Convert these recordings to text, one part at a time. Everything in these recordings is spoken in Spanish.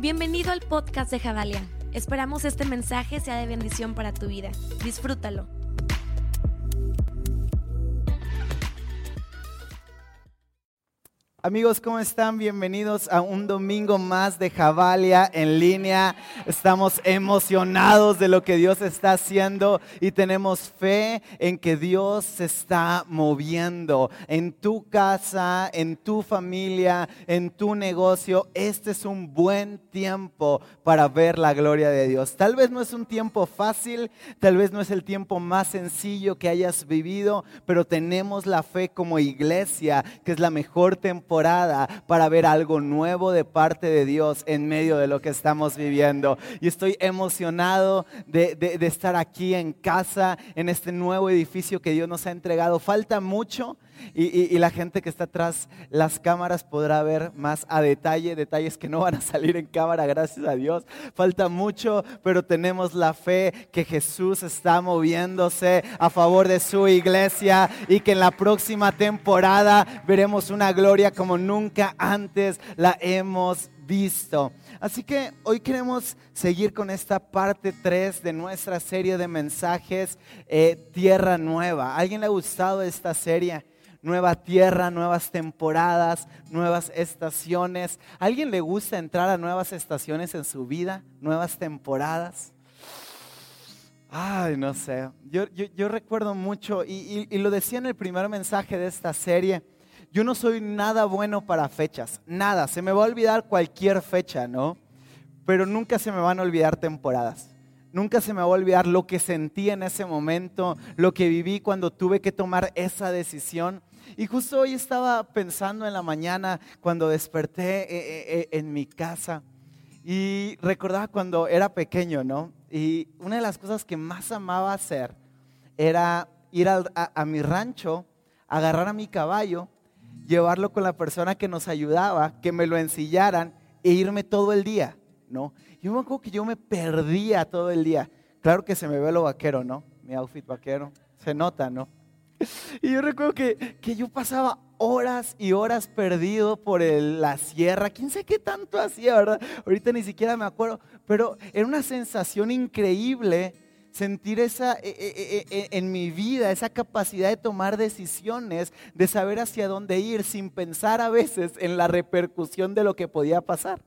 Bienvenido al podcast de Javalia. Esperamos este mensaje sea de bendición para tu vida. Disfrútalo. Amigos, ¿cómo están? Bienvenidos a un domingo más de Javalia en línea. Estamos emocionados de lo que Dios está haciendo y tenemos fe en que Dios se está moviendo en tu casa, en tu familia, en tu negocio. Este es un buen tiempo para ver la gloria de Dios. Tal vez no es un tiempo fácil, tal vez no es el tiempo más sencillo que hayas vivido, pero tenemos la fe como iglesia, que es la mejor temporada para ver algo nuevo de parte de Dios en medio de lo que estamos viviendo. Y estoy emocionado de, estar aquí en casa, en este nuevo edificio que Dios nos ha entregado. Falta mucho y, la gente que está atrás las cámaras podrá ver más a detalle, detalles que no van a salir en cámara, gracias a Dios. Falta mucho, pero tenemos la fe que Jesús está moviéndose a favor de su iglesia y que en la próxima temporada veremos una gloria como nunca antes la hemos visto. Así que hoy queremos seguir con esta parte 3 de nuestra serie de mensajes eh, Tierra Nueva. ¿A alguien le ha gustado esta serie? Nueva tierra, nuevas temporadas, nuevas estaciones. ¿A alguien le gusta entrar a nuevas estaciones en su vida, nuevas temporadas? Ay, no sé. Yo, recuerdo mucho, y, y lo decía en el primer mensaje de esta serie, yo no soy nada bueno para fechas, nada. Se me va a olvidar cualquier fecha, ¿no? Pero nunca se me van a olvidar temporadas. Nunca se me va a olvidar lo que sentí en ese momento, lo que viví cuando tuve que tomar esa decisión. Y justo hoy estaba pensando en la mañana cuando desperté eh, eh, eh, en mi casa y recordaba cuando era pequeño, ¿no? Y una de las cosas que más amaba hacer era ir a, mi rancho, agarrar a mi caballo, llevarlo con la persona que nos ayudaba, que me lo ensillaran e irme todo el día, ¿no? Yo me acuerdo que yo me perdía todo el día. Claro que se me ve lo vaquero, ¿no? Mi outfit vaquero. Se nota, ¿no? Y yo recuerdo que, yo pasaba horas y horas perdido por la sierra. ¿Quién sé qué tanto hacía, verdad? Ahorita ni siquiera me acuerdo. Pero era una sensación increíble sentir esa e, e, e, en mi vida, esa capacidad de tomar decisiones, de saber hacia dónde ir, sin pensar a veces en la repercusión de lo que podía pasar.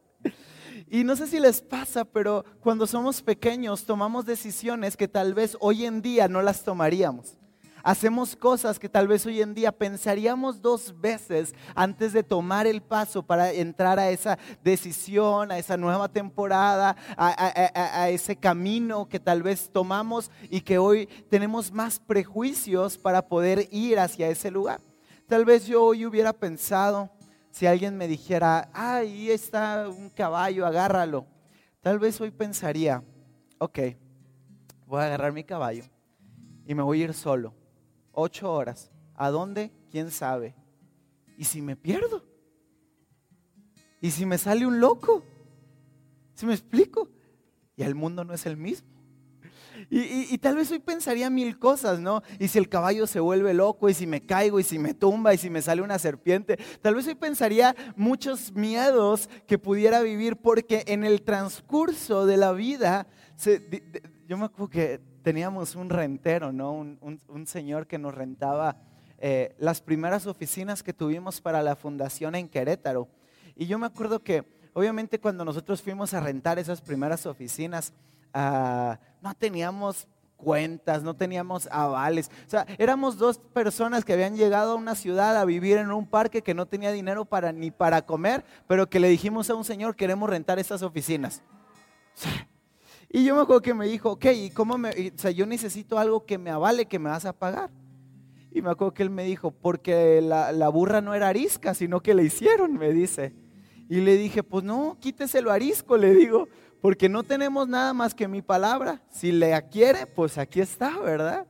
Y no sé si les pasa, pero cuando somos pequeños tomamos decisiones que tal vez hoy en día no las tomaríamos. Hacemos cosas que tal vez hoy en día pensaríamos dos veces antes de tomar el paso para entrar a esa decisión, a esa nueva temporada, a, ese camino que tal vez tomamos y que hoy tenemos más prejuicios para poder ir hacia ese lugar. Tal vez yo hoy hubiera pensado, si alguien me dijera, ahí está un caballo, agárralo. Tal vez hoy pensaría, ok, voy a agarrar mi caballo y me voy a ir solo ocho horas. ¿A dónde? ¿Quién sabe? ¿Y si me pierdo? ¿Y si me sale un loco? ¿Si me explico? Y el mundo no es el mismo. Y, tal vez hoy pensaría mil cosas, ¿no? Y si el caballo se vuelve loco, y si me caigo, y si me tumba, y si me sale una serpiente. Tal vez hoy pensaría muchos miedos que pudiera vivir porque en el transcurso de la vida, yo me acuerdo que teníamos un rentero, ¿no? Un, señor que nos rentaba eh, las primeras oficinas que tuvimos para la fundación en Querétaro. Y yo me acuerdo que, obviamente, cuando nosotros fuimos a rentar esas primeras oficinas, ah, no teníamos cuentas, no teníamos avales. O sea, éramos dos personas que habían llegado a una ciudad a vivir en un parque que no tenía dinero para, ni para comer, pero que le dijimos a un señor, queremos rentar esas oficinas. O y yo me acuerdo que me dijo, ok, ¿y cómo me, o sea, yo necesito algo que me avale, que me vas a pagar? Y me acuerdo que él me dijo, porque la, la burra no era arisca, sino que le hicieron, me dice. Y le dije, pues no, quíteselo arisco, le digo, porque no tenemos nada más que mi palabra. Si le quiere, pues aquí está, ¿verdad?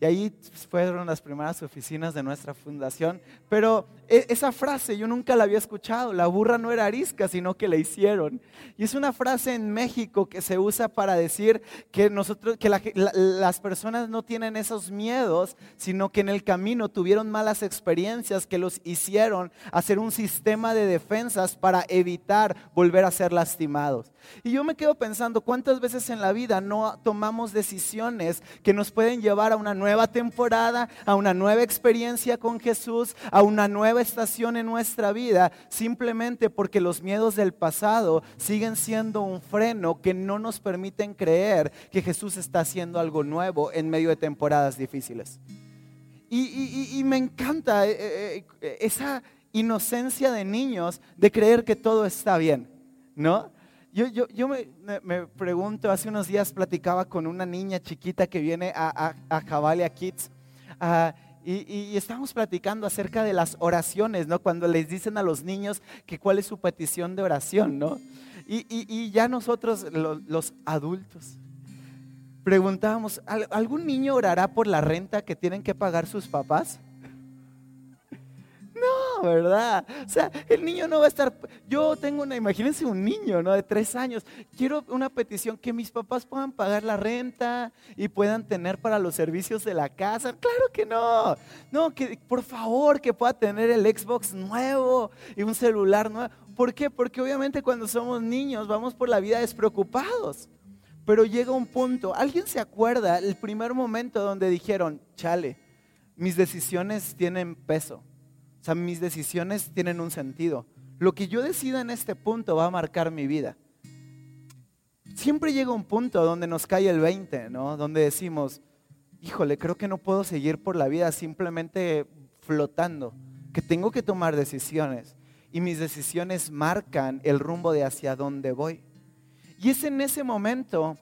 Y ahí fueron las primeras oficinas de nuestra fundación. Pero e, esa frase yo nunca la había escuchado. La burra no era arisca, sino que la hicieron. Y es una frase en México que se usa para decir que, nosotros, que las personas no tienen esos miedos, sino que en el camino tuvieron malas experiencias que los hicieron hacer un sistema de defensas para evitar volver a ser lastimados. Y yo me quedo pensando cuántas veces en la vida no tomamos decisiones que nos pueden llevar a una nueva temporada, a una nueva experiencia con Jesús, a una nueva estación en nuestra vida, simplemente porque los miedos del pasado siguen siendo un freno que no nos permiten creer que Jesús está haciendo algo nuevo en medio de temporadas difíciles. Y, me encanta eh, eh, eh, esa inocencia de niños de creer que todo está bien, ¿no? Yo, yo, yo me, me, pregunto, hace unos días platicaba con una niña chiquita que viene a, a, a Javalia Kids uh, y, y, estábamos platicando acerca de las oraciones, ¿no? Cuando les dicen a los niños que cuál es su petición de oración, ¿no? Y, y ya nosotros, los adultos, preguntábamos, ¿algún niño orará por la renta que tienen que pagar sus papás? ¿Verdad? O sea, el niño no va a estar. Yo tengo una, imagínense un niño, ¿no? De tres años. Quiero una petición que mis papás puedan pagar la renta y puedan tener para los servicios de la casa. Claro que no. No, que por favor que pueda tener el Xbox nuevo y un celular nuevo. ¿Por qué? Porque obviamente cuando somos niños vamos por la vida despreocupados. Pero llega un punto, ¿alguien se acuerda el primer momento donde dijeron, chale, mis decisiones tienen peso? Mis decisiones tienen un sentido. Lo que yo decida en este punto va a marcar mi vida. Siempre llega un punto donde nos cae el 20, ¿no? Donde decimos, híjole, creo que no puedo seguir por la vida simplemente flotando, que tengo que tomar decisiones y mis decisiones marcan el rumbo de hacia dónde voy. Y es en ese momento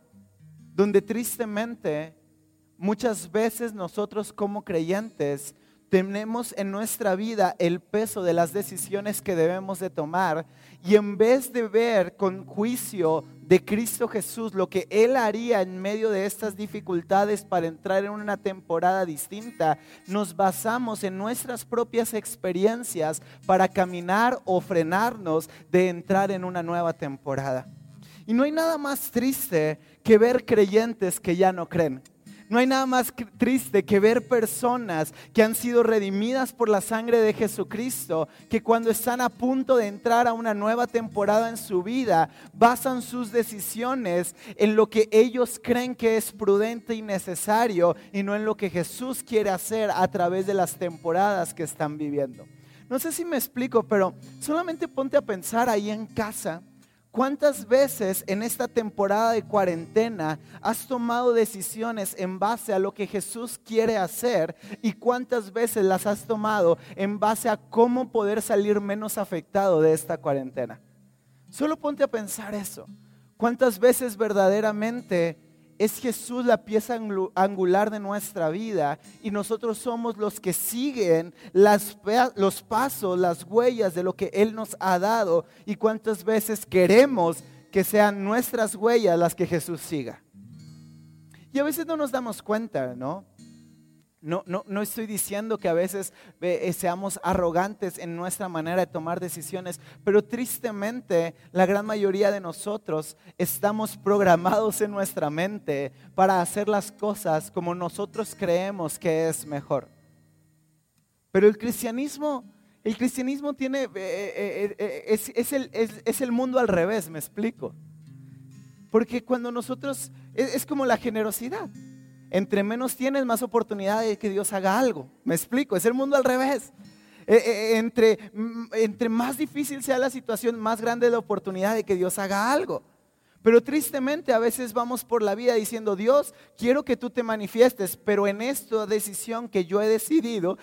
donde tristemente muchas veces nosotros como creyentes tenemos en nuestra vida el peso de las decisiones que debemos de tomar y en vez de ver con juicio de Cristo Jesús lo que Él haría en medio de estas dificultades para entrar en una temporada distinta, nos basamos en nuestras propias experiencias para caminar o frenarnos de entrar en una nueva temporada. Y no hay nada más triste que ver creyentes que ya no creen. No hay nada más triste que ver personas que han sido redimidas por la sangre de Jesucristo, que cuando están a punto de entrar a una nueva temporada en su vida, basan sus decisiones en lo que ellos creen que es prudente y necesario y no en lo que Jesús quiere hacer a través de las temporadas que están viviendo. No sé si me explico, pero solamente ponte a pensar ahí en casa ¿Cuántas veces en esta temporada de cuarentena has tomado decisiones en base a lo que Jesús quiere hacer y cuántas veces las has tomado en base a cómo poder salir menos afectado de esta cuarentena? Solo ponte a pensar eso. ¿Cuántas veces verdaderamente es Jesús la pieza angular de nuestra vida y nosotros somos los que siguen los pasos, las huellas de lo que Él nos ha dado y cuántas veces queremos que sean nuestras huellas las que Jesús siga. Y a veces no nos damos cuenta, ¿no? No, no, estoy diciendo que a veces eh, seamos arrogantes en nuestra manera de tomar decisiones, pero tristemente la gran mayoría de nosotros estamos programados en nuestra mente para hacer las cosas como nosotros creemos que es mejor. Pero el cristianismo, el cristianismo tiene, eh, eh, es, el, es, el, mundo al revés, me explico. Porque cuando nosotros, es como la generosidad. Entre menos tienes, más oportunidad de que Dios haga algo. Me explico, es el mundo al revés. Eh, eh, entre, mm, entre más difícil sea la situación, más grande la oportunidad de que Dios haga algo. Pero tristemente a veces vamos por la vida diciendo, Dios, quiero que tú te manifiestes, pero en esta decisión que yo he decidido,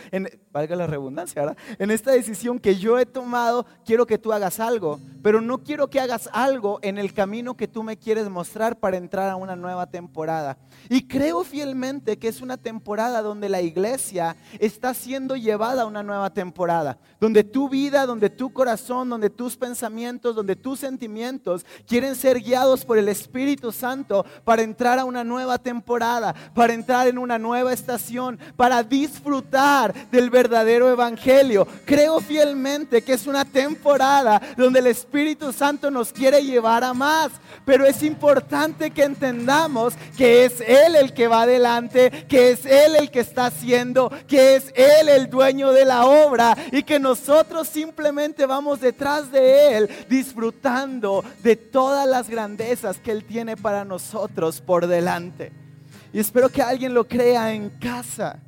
valga la redundancia, ¿verdad? En esta decisión que yo he tomado, quiero que tú hagas algo, pero no quiero que hagas algo en el camino que tú me quieres mostrar para entrar a una nueva temporada. Y creo fielmente que es una temporada donde la iglesia está siendo llevada a una nueva temporada, donde tu vida, donde tu corazón, donde tus pensamientos, donde tus sentimientos quieren ser guiados por el Espíritu Santo para entrar a una nueva temporada, para entrar en una nueva estación, para disfrutar del verdadero Evangelio. Creo fielmente que es una temporada donde el Espíritu Santo nos quiere llevar a más, pero es importante que entendamos que es Él el que va adelante, que es Él el que está haciendo, que es Él el dueño de la obra y que nosotros simplemente vamos detrás de Él disfrutando de todas las grandezas que Él tiene para nosotros por delante. Y espero que alguien lo crea en casa,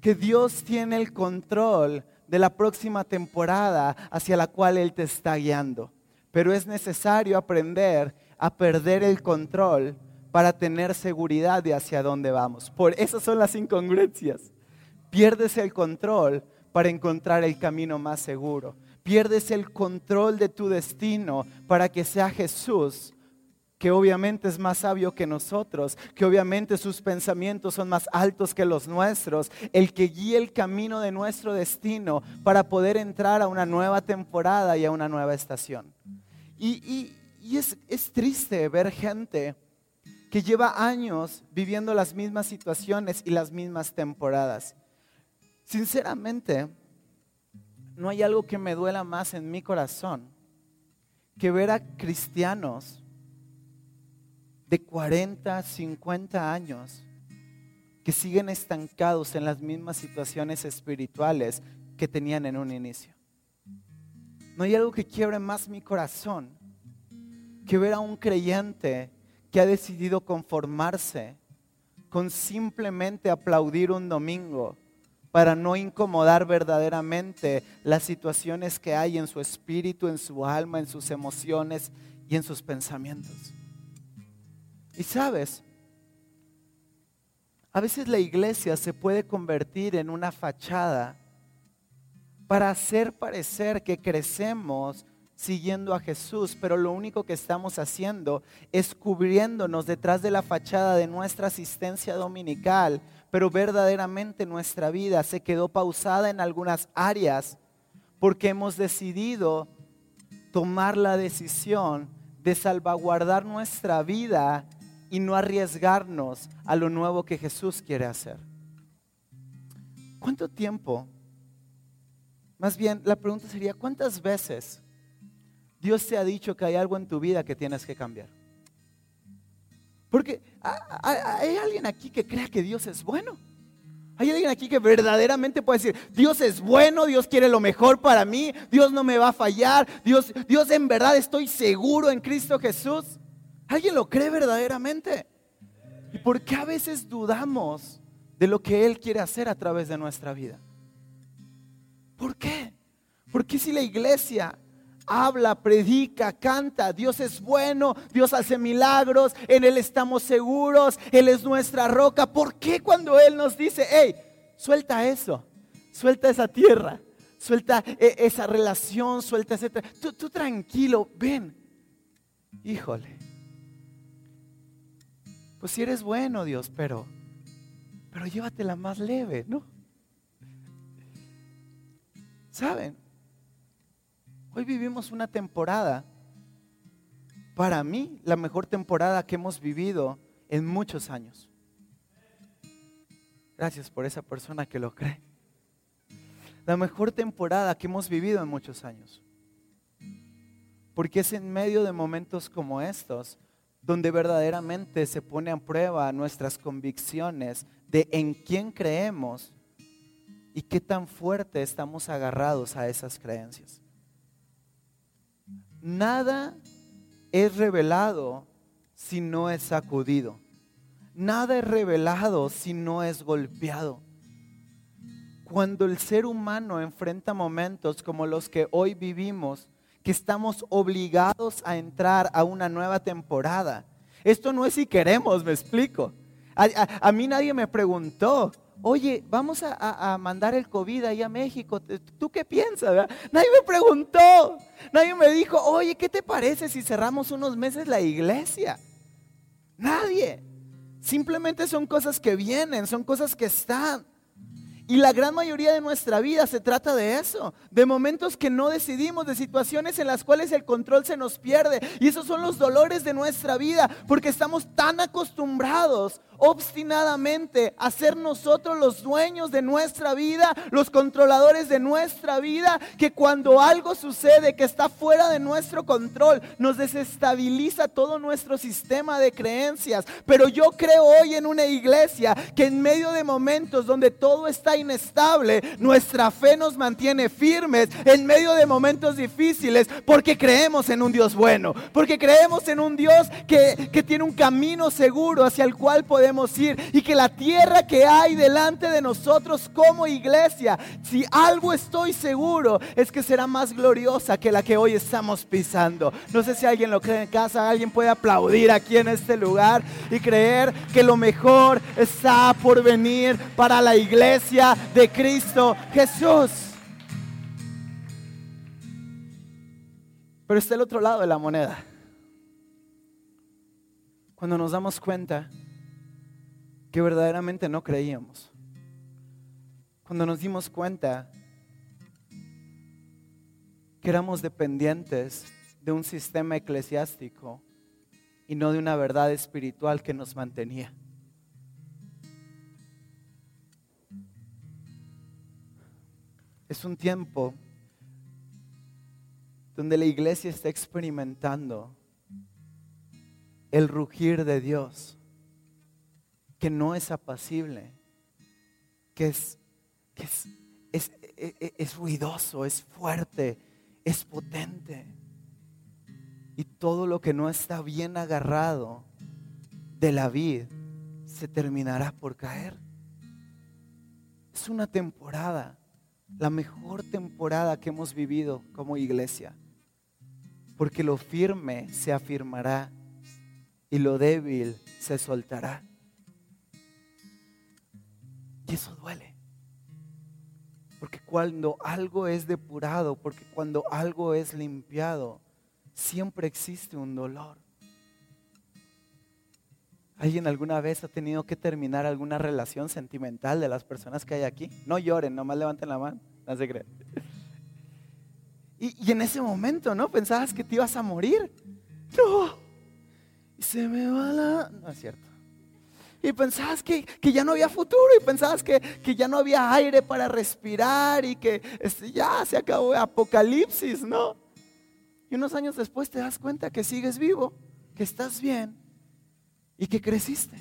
que Dios tiene el control de la próxima temporada hacia la cual Él te está guiando. Pero es necesario aprender a perder el control para tener seguridad de hacia dónde vamos. Por eso son las incongruencias. Pierdes el control para encontrar el camino más seguro. Pierdes el control de tu destino para que sea Jesús, que obviamente es más sabio que nosotros, que obviamente sus pensamientos son más altos que los nuestros, el que guíe el camino de nuestro destino para poder entrar a una nueva temporada y a una nueva estación. Y, es, es triste ver gente que lleva años viviendo las mismas situaciones y las mismas temporadas. Sinceramente, no hay algo que me duela más en mi corazón que ver a cristianos de 40, 50 años que siguen estancados en las mismas situaciones espirituales que tenían en un inicio. No hay algo que quiebre más mi corazón que ver a un creyente que ha decidido conformarse con simplemente aplaudir un domingo para no incomodar verdaderamente las situaciones que hay en su espíritu, en su alma, en sus emociones y en sus pensamientos. Y sabes, a veces la iglesia se puede convertir en una fachada para hacer parecer que crecemos siguiendo a Jesús, pero lo único que estamos haciendo es cubriéndonos detrás de la fachada de nuestra asistencia dominical, pero verdaderamente nuestra vida se quedó pausada en algunas áreas porque hemos decidido tomar la decisión de salvaguardar nuestra vida y no arriesgarnos a lo nuevo que Jesús quiere hacer. ¿Cuánto tiempo? Más bien, la pregunta sería, ¿cuántas veces Dios te ha dicho que hay algo en tu vida que tienes que cambiar. Porque hay alguien aquí que crea que Dios es bueno. Hay alguien aquí que verdaderamente puede decir, Dios es bueno, Dios quiere lo mejor para mí, Dios no me va a fallar, Dios, Dios en verdad estoy seguro en Cristo Jesús. ¿Alguien lo cree verdaderamente? ¿Y por qué a veces dudamos de lo que Él quiere hacer a través de nuestra vida? ¿Por qué? Porque si la iglesia habla, predica, canta. Dios es bueno, Dios hace milagros, en Él estamos seguros, Él es nuestra roca. ¿Por qué cuando Él nos dice, hey, suelta eso, suelta esa tierra, suelta e, esa relación, suelta ese... Tú, tú tranquilo, ven. Híjole. Pues si eres bueno, Dios, pero, pero llévatela más leve, ¿no? ¿Saben? Hoy vivimos una temporada, para mí, la mejor temporada que hemos vivido en muchos años. Gracias por esa persona que lo cree. La mejor temporada que hemos vivido en muchos años. Porque es en medio de momentos como estos donde verdaderamente se pone a prueba nuestras convicciones de en quién creemos y qué tan fuerte estamos agarrados a esas creencias. Nada es revelado si no es sacudido. Nada es revelado si no es golpeado. Cuando el ser humano enfrenta momentos como los que hoy vivimos, que estamos obligados a entrar a una nueva temporada, esto no es si queremos, me explico. A, mí nadie me preguntó, oye, vamos a, mandar el COVID ahí a México, ¿tú qué piensas? Nadie me preguntó, nadie me dijo, oye, ¿qué te parece si cerramos unos meses la iglesia? Nadie. Simplemente son cosas que vienen, son cosas que están. Y la gran mayoría de nuestra vida se trata de eso, de momentos que no decidimos, de situaciones en las cuales el control se nos pierde. Y esos son los dolores de nuestra vida, porque estamos tan acostumbrados obstinadamente a ser nosotros los dueños de nuestra vida, los controladores de nuestra vida, que cuando algo sucede que está fuera de nuestro control, nos desestabiliza todo nuestro sistema de creencias. Pero yo creo hoy en una iglesia que en medio de momentos donde todo está inestable, nuestra fe nos mantiene firmes en medio de momentos difíciles, porque creemos en un Dios bueno, porque creemos en un Dios que, que tiene un camino seguro hacia el cual podemos ir y que la tierra que hay delante de nosotros como iglesia, si algo estoy seguro, es que será más gloriosa que la que hoy estamos pisando. No sé si alguien lo cree en casa, alguien puede aplaudir aquí en este lugar y creer que lo mejor está por venir para la iglesia de Cristo Jesús. Pero está el otro lado de la moneda. Cuando nos damos cuenta que verdaderamente no creíamos. Cuando nos dimos cuenta que éramos dependientes de un sistema eclesiástico y no de una verdad espiritual que nos mantenía. Es un tiempo donde la iglesia está experimentando el rugir de Dios que no es apacible, que es, es, es, e, e, es ruidoso, es fuerte, es potente. Y todo lo que no está bien agarrado de la vid se terminará por caer. Es una temporada, la mejor temporada que hemos vivido como iglesia. Porque lo firme se afirmará y lo débil se soltará. Y eso duele. Porque cuando algo es depurado, porque cuando algo es limpiado, siempre existe un dolor. ¿Alguien alguna vez ha tenido que terminar alguna relación sentimental de las personas que hay aquí? No lloren, nomás levanten la mano, no se creen. Y, y en ese momento, ¿no? Pensabas que te ibas a morir. No. Y se me va la... No es cierto y pensabas que, ya no había futuro y pensabas que, ya no había aire para respirar y que este, ya se acabó el apocalipsis, ¿no? Y unos años después te das cuenta que sigues vivo, que estás bien y que creciste.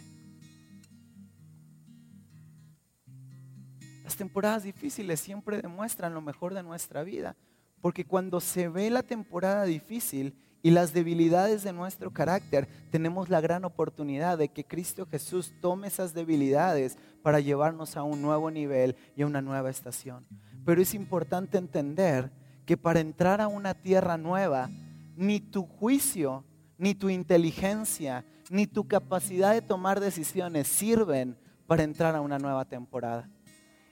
Las temporadas difíciles siempre demuestran lo mejor de nuestra vida, porque cuando se ve la temporada difícil, y las debilidades de nuestro carácter, tenemos la gran oportunidad de que Cristo Jesús tome esas debilidades para llevarnos a un nuevo nivel y a una nueva estación. Pero es importante entender que para entrar a una tierra nueva, ni tu juicio, ni tu inteligencia, ni tu capacidad de tomar decisiones sirven para entrar a una nueva temporada.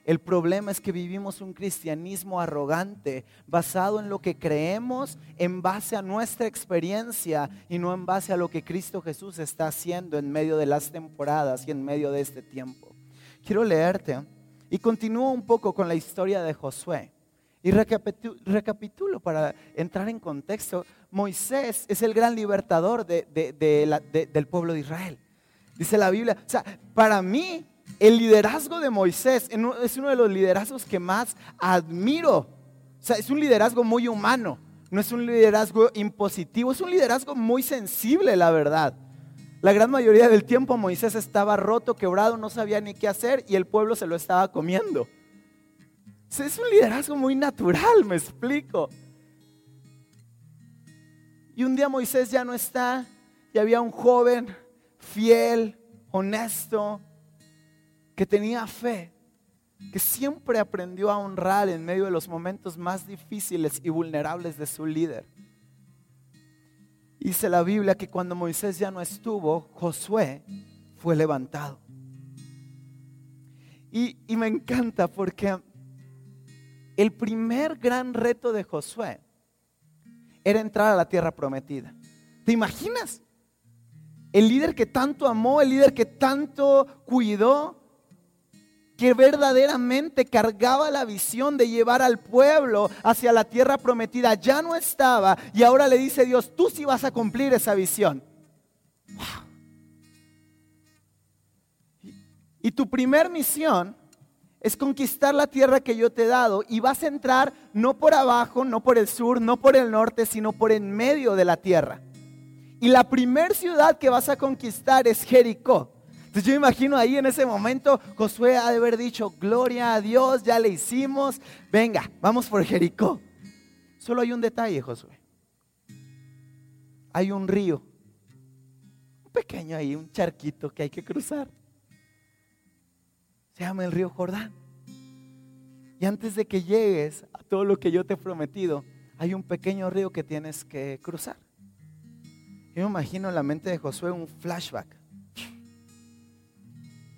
El problema es que vivimos un cristianismo arrogante, basado en lo que creemos, en base a nuestra experiencia y no en base a lo que Cristo Jesús está haciendo en medio de las temporadas y en medio de este tiempo. Quiero leerte y continúo un poco con la historia de Josué. Y recapitulo para entrar en contexto. Moisés es el gran libertador del pueblo de Israel. Dice la Biblia, o sea, para mí el liderazgo de Moisés es uno de los liderazgos que más admiro. O sea, es un liderazgo muy humano, no es un liderazgo impositivo, es un liderazgo muy sensible, la verdad. La gran mayoría del tiempo Moisés estaba roto, quebrado, no sabía ni qué hacer y el pueblo se lo estaba comiendo. Es un liderazgo muy natural, me explico. Y un día Moisés ya no está y había un joven fiel, honesto, que tenía fe, que siempre aprendió a honrar en medio de los momentos más difíciles y vulnerables de su líder. Dice la Biblia que cuando Moisés ya no estuvo, Josué fue levantado. Y, y, me encanta porque el primer gran reto de Josué era entrar a la tierra prometida. ¿Te imaginas? El líder que tanto amó, el líder que tanto cuidó, que verdaderamente cargaba la visión de llevar al pueblo hacia la tierra prometida, ya no estaba y ahora le dice Dios, tú sí vas a cumplir esa visión. Y tu primer misión es conquistar la tierra que yo te he dado y vas a entrar no por abajo, no por el sur, no por el norte, sino por en medio de la tierra. Y la primer ciudad que vas a conquistar es Jericó. Entonces yo imagino ahí en ese momento Josué ha de haber dicho, gloria a Dios, ya le hicimos, venga, vamos por Jericó. Solo hay un detalle, Josué. Hay un río, un pequeño ahí, un charquito que hay que cruzar. Se llama el río Jordán. Y antes de que llegues a todo lo que yo te he prometido, hay un pequeño río que tienes que cruzar. Yo me imagino en la mente de Josué un flashback.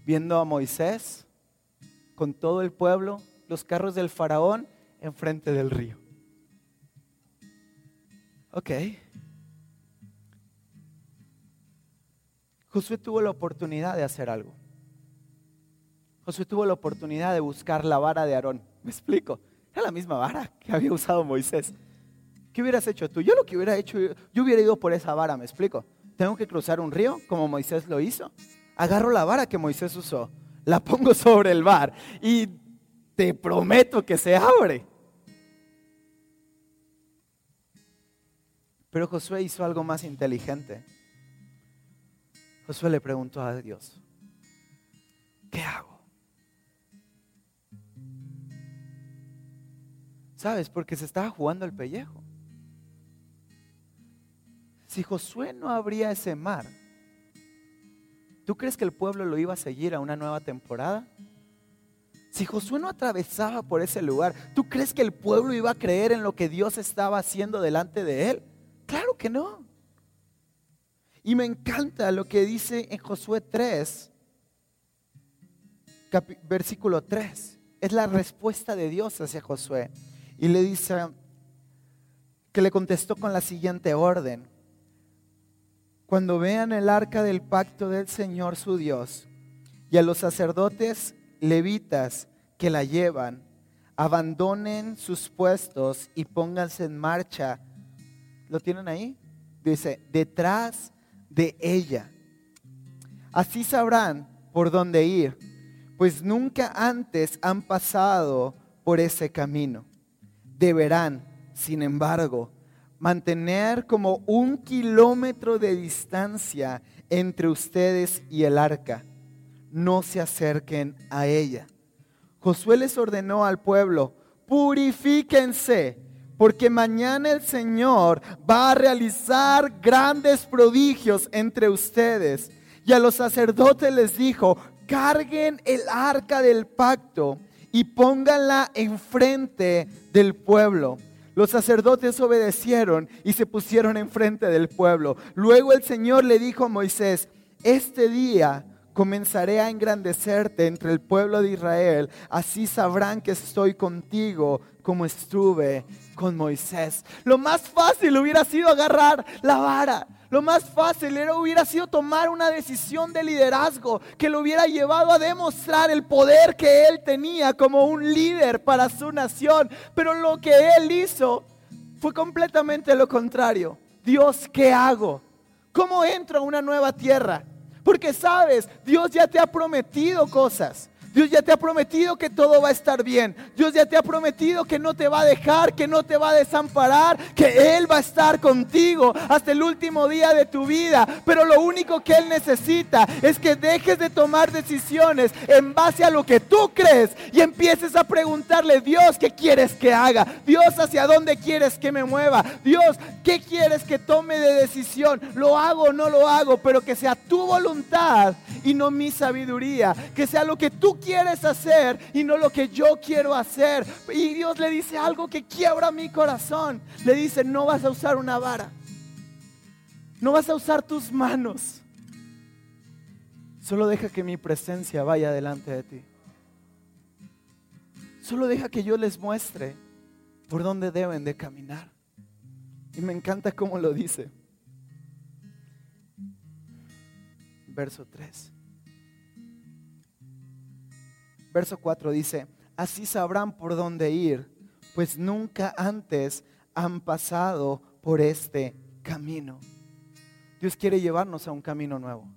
Viendo a Moisés con todo el pueblo, los carros del faraón enfrente del río. Ok. Josué tuvo la oportunidad de hacer algo. Josué tuvo la oportunidad de buscar la vara de Aarón. ¿Me explico? Era la misma vara que había usado Moisés. ¿Qué hubieras hecho tú? Yo lo que hubiera hecho, yo hubiera ido por esa vara, ¿me explico? Tengo que cruzar un río como Moisés lo hizo. Agarro la vara que Moisés usó, la pongo sobre el bar y te prometo que se abre. Pero Josué hizo algo más inteligente. Josué le preguntó a Dios, ¿qué hago? ¿Sabes? Porque se estaba jugando el pellejo. Si Josué no abría ese mar, ¿tú crees que el pueblo lo iba a seguir a una nueva temporada? Si Josué no atravesaba por ese lugar, ¿tú crees que el pueblo iba a creer en lo que Dios estaba haciendo delante de él? Claro que no. Y me encanta lo que dice en Josué 3, versículo 3. Es la respuesta de Dios hacia Josué. Y le dice que le contestó con la siguiente orden. Cuando vean el arca del pacto del Señor su Dios y a los sacerdotes levitas que la llevan, abandonen sus puestos y pónganse en marcha. ¿Lo tienen ahí? Dice, detrás de ella. Así sabrán por dónde ir, pues nunca antes han pasado por ese camino deberán, sin embargo, mantener como un kilómetro de distancia entre ustedes y el arca. No se acerquen a ella. Josué les ordenó al pueblo, purifíquense, porque mañana el Señor va a realizar grandes prodigios entre ustedes. Y a los sacerdotes les dijo, carguen el arca del pacto y pónganla enfrente del pueblo. Los sacerdotes obedecieron y se pusieron enfrente del pueblo. Luego el Señor le dijo a Moisés, este día comenzaré a engrandecerte entre el pueblo de Israel, así sabrán que estoy contigo como estuve con Moisés. Lo más fácil hubiera sido agarrar la vara lo más fácil era, hubiera sido tomar una decisión de liderazgo que lo hubiera llevado a demostrar el poder que él tenía como un líder para su nación. Pero lo que él hizo fue completamente lo contrario. Dios, ¿qué hago? ¿Cómo entro a una nueva tierra? Porque sabes, Dios ya te ha prometido cosas. Dios ya te ha prometido que todo va a estar bien. Dios ya te ha prometido que no te va a dejar, que no te va a desamparar, que Él va a estar contigo hasta el último día de tu vida. Pero lo único que Él necesita es que dejes de tomar decisiones en base a lo que tú crees y empieces a preguntarle, Dios, ¿qué quieres que haga? Dios, ¿hacia dónde quieres que me mueva? Dios, ¿qué quieres que tome de decisión? ¿Lo hago o no lo hago? Pero que sea tu voluntad y no mi sabiduría. Que sea lo que tú quieres hacer y no lo que yo quiero hacer. Y Dios le dice algo que quiebra mi corazón. Le dice, no vas a usar una vara. No vas a usar tus manos. Solo deja que mi presencia vaya delante de ti. Solo deja que yo les muestre por dónde deben de caminar. Y me encanta cómo lo dice. Verso 3. Verso 4 dice, así sabrán por dónde ir, pues nunca antes han pasado por este camino. Dios quiere llevarnos a un camino nuevo.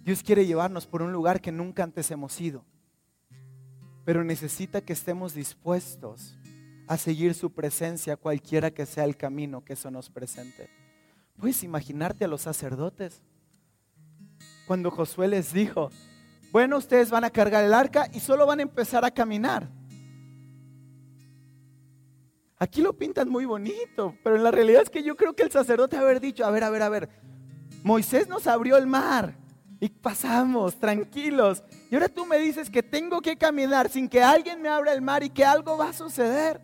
Dios quiere llevarnos por un lugar que nunca antes hemos ido. Pero necesita que estemos dispuestos a seguir su presencia, cualquiera que sea el camino que eso nos presente. Puedes imaginarte a los sacerdotes. Cuando Josué les dijo, bueno, ustedes van a cargar el arca y solo van a empezar a caminar. Aquí lo pintan muy bonito, pero en la realidad es que yo creo que el sacerdote haber dicho, a ver, a ver, a ver, Moisés nos abrió el mar y pasamos tranquilos. Y ahora tú me dices que tengo que caminar sin que alguien me abra el mar y que algo va a suceder.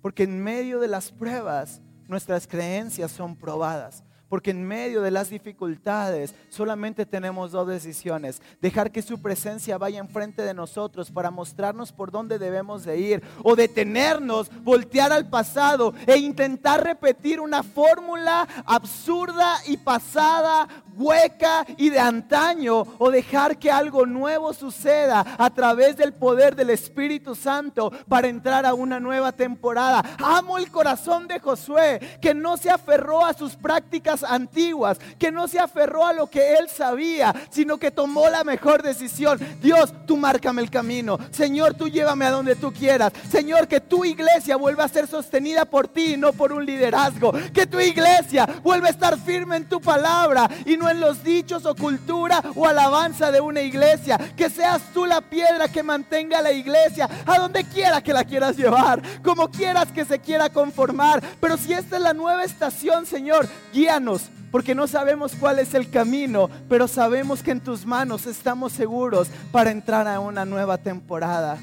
Porque en medio de las pruebas nuestras creencias son probadas. Porque en medio de las dificultades solamente tenemos dos decisiones. Dejar que su presencia vaya enfrente de nosotros para mostrarnos por dónde debemos de ir. O detenernos, voltear al pasado e intentar repetir una fórmula absurda y pasada, hueca y de antaño. O dejar que algo nuevo suceda a través del poder del Espíritu Santo para entrar a una nueva temporada. Amo el corazón de Josué que no se aferró a sus prácticas antiguas, que no se aferró a lo que él sabía, sino que tomó la mejor decisión. Dios, tú márcame el camino. Señor, tú llévame a donde tú quieras. Señor, que tu iglesia vuelva a ser sostenida por ti y no por un liderazgo. Que tu iglesia vuelva a estar firme en tu palabra y no en los dichos o cultura o alabanza de una iglesia. Que seas tú la piedra que mantenga la iglesia a donde quiera que la quieras llevar, como quieras que se quiera conformar. Pero si esta es la nueva estación, Señor, guíanos porque no sabemos cuál es el camino, pero sabemos que en tus manos estamos seguros para entrar a una nueva temporada.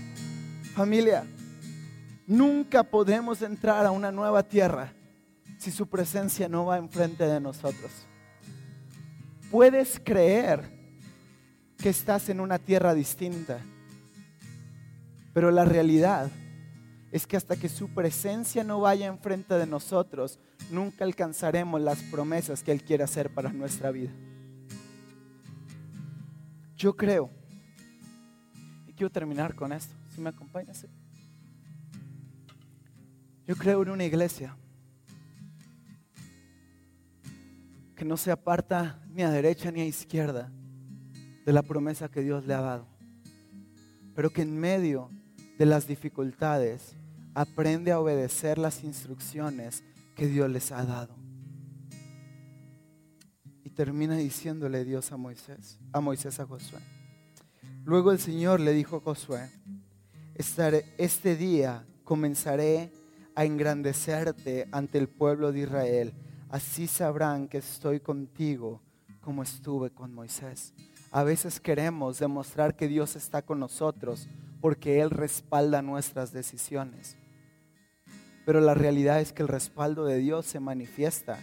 Familia, nunca podemos entrar a una nueva tierra si su presencia no va enfrente de nosotros. Puedes creer que estás en una tierra distinta, pero la realidad es que hasta que su presencia no vaya enfrente de nosotros, nunca alcanzaremos las promesas que Él quiere hacer para nuestra vida. Yo creo, y quiero terminar con esto, si me acompañas. Yo creo en una iglesia que no se aparta ni a derecha ni a izquierda de la promesa que Dios le ha dado, pero que en medio de las dificultades aprende a obedecer las instrucciones que Dios les ha dado. Y termina diciéndole Dios a Moisés, a Moisés a Josué. Luego el Señor le dijo a Josué, este día comenzaré a engrandecerte ante el pueblo de Israel. Así sabrán que estoy contigo como estuve con Moisés. A veces queremos demostrar que Dios está con nosotros porque Él respalda nuestras decisiones. Pero la realidad es que el respaldo de Dios se manifiesta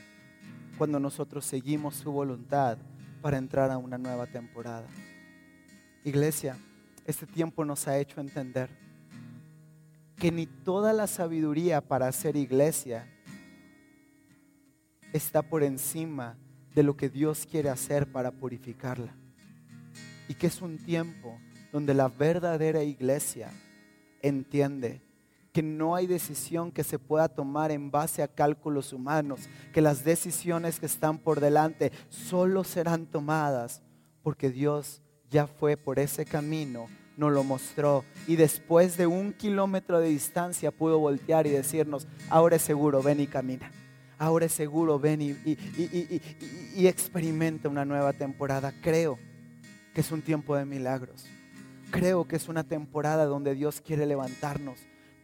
cuando nosotros seguimos su voluntad para entrar a una nueva temporada. Iglesia, este tiempo nos ha hecho entender que ni toda la sabiduría para hacer iglesia está por encima de lo que Dios quiere hacer para purificarla. Y que es un tiempo donde la verdadera iglesia entiende que no hay decisión que se pueda tomar en base a cálculos humanos, que las decisiones que están por delante solo serán tomadas porque Dios ya fue por ese camino, nos lo mostró y después de un kilómetro de distancia pudo voltear y decirnos, ahora es seguro, ven y camina. Ahora es seguro, ven y, y experimenta una nueva temporada. Creo que es un tiempo de milagros. Creo que es una temporada donde Dios quiere levantarnos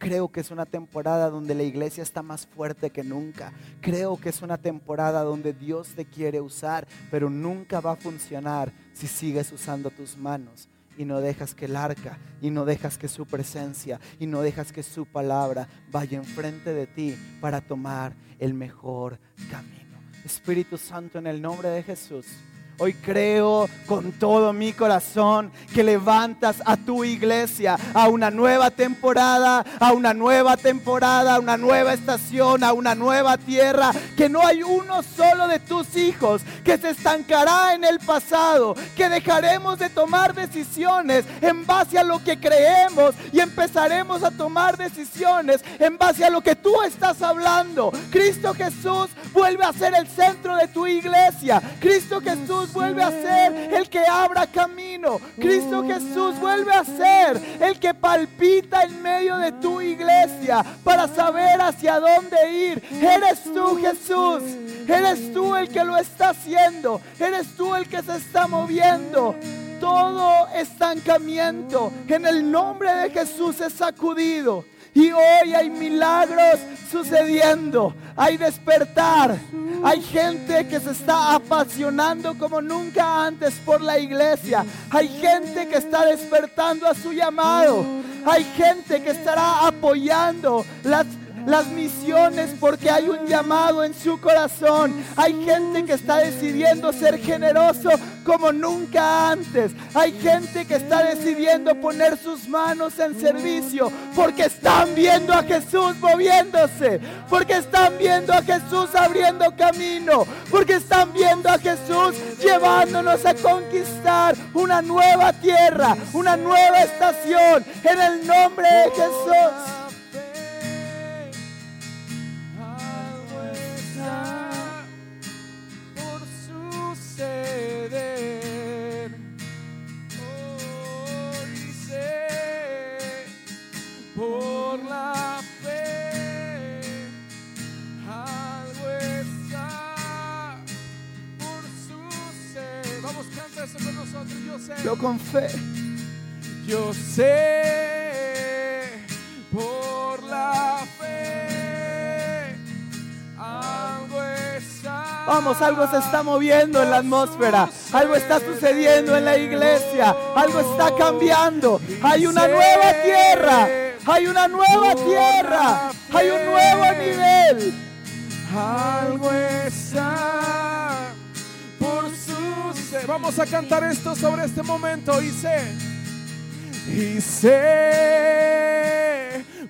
Creo que es una temporada donde la iglesia está más fuerte que nunca. Creo que es una temporada donde Dios te quiere usar, pero nunca va a funcionar si sigues usando tus manos y no dejas que el arca y no dejas que su presencia y no dejas que su palabra vaya enfrente de ti para tomar el mejor camino. Espíritu Santo, en el nombre de Jesús, Hoy creo con todo mi corazón que levantas a tu iglesia a una nueva temporada, a una nueva temporada, a una nueva estación, a una nueva tierra. Que no hay uno solo de tus hijos que se estancará en el pasado, que dejaremos de tomar decisiones en base a lo que creemos y empezaremos a tomar decisiones en base a lo que tú estás hablando. Cristo Jesús vuelve a ser el centro de tu iglesia. Cristo Vuelve a ser el que abra camino. Cristo Jesús vuelve a ser el que palpita en medio de tu iglesia para saber hacia dónde ir. Eres tú Jesús. Eres tú el que lo está haciendo. Eres tú el que se está moviendo todo estancamiento en el nombre de Jesús es sacudido. Y hoy hay milagros sucediendo, hay despertar, hay gente que se está apasionando como nunca antes por la iglesia, hay gente que está despertando a su llamado, hay gente que estará apoyando las las misiones porque hay un llamado en su corazón. Hay gente que está decidiendo ser generoso como nunca antes. Hay gente que está decidiendo poner sus manos en servicio porque están viendo a Jesús moviéndose, porque están viendo a Jesús abriendo camino, porque están viendo a Jesús llevándonos a conquistar una nueva tierra, una nueva estación en el nombre de Jesús. Yo con fe. Yo sé por la fe. Algo está. Vamos, algo se está moviendo en la atmósfera. Algo está sucediendo en la iglesia. Algo está cambiando. Hay una nueva tierra. Hay una nueva tierra. Hay un nuevo nivel. Algo está Vamos a cantar esto sobre este momento y sé,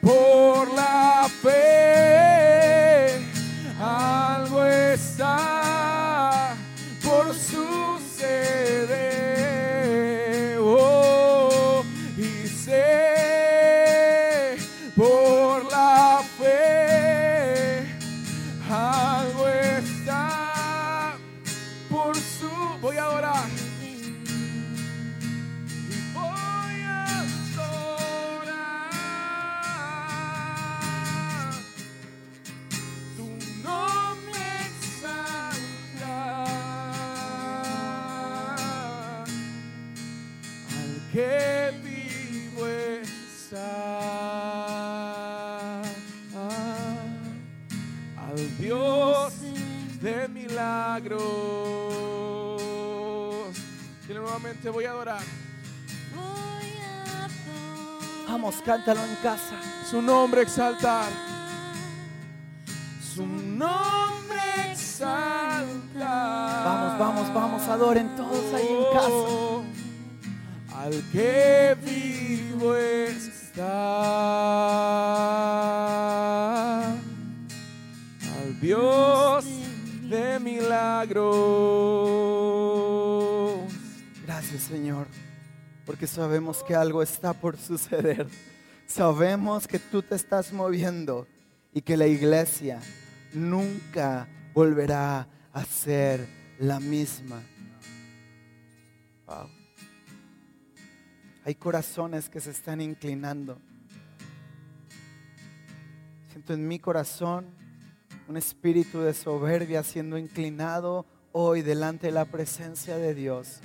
por la fe que vivo está. Al Dios de milagros nuevamente voy a adorar. Vamos, cántalo en casa. Su nombre exaltar. Su nombre exaltar. Vamos, vamos, vamos, adoren todos ahí en casa. Al que vivo está. Al Dios de milagros. Señor, porque sabemos que algo está por suceder. Sabemos que tú te estás moviendo y que la iglesia nunca volverá a ser la misma. Hay corazones que se están inclinando. Siento en mi corazón un espíritu de soberbia siendo inclinado hoy delante de la presencia de Dios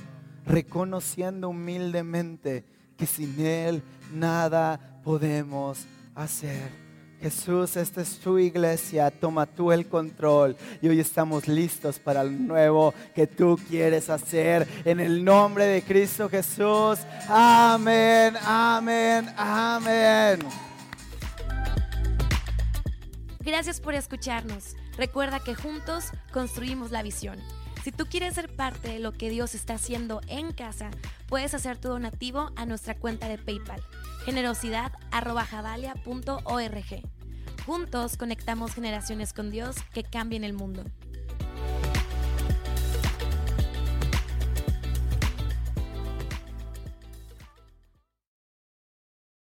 reconociendo humildemente que sin Él nada podemos hacer. Jesús, esta es tu iglesia, toma tú el control y hoy estamos listos para lo nuevo que tú quieres hacer en el nombre de Cristo Jesús. Amén, amén, amén. Gracias por escucharnos. Recuerda que juntos construimos la visión. Si tú quieres ser parte de lo que Dios está haciendo en casa, puedes hacer tu donativo a nuestra cuenta de PayPal generosidad.javalia.org. Juntos conectamos generaciones con Dios que cambien el mundo.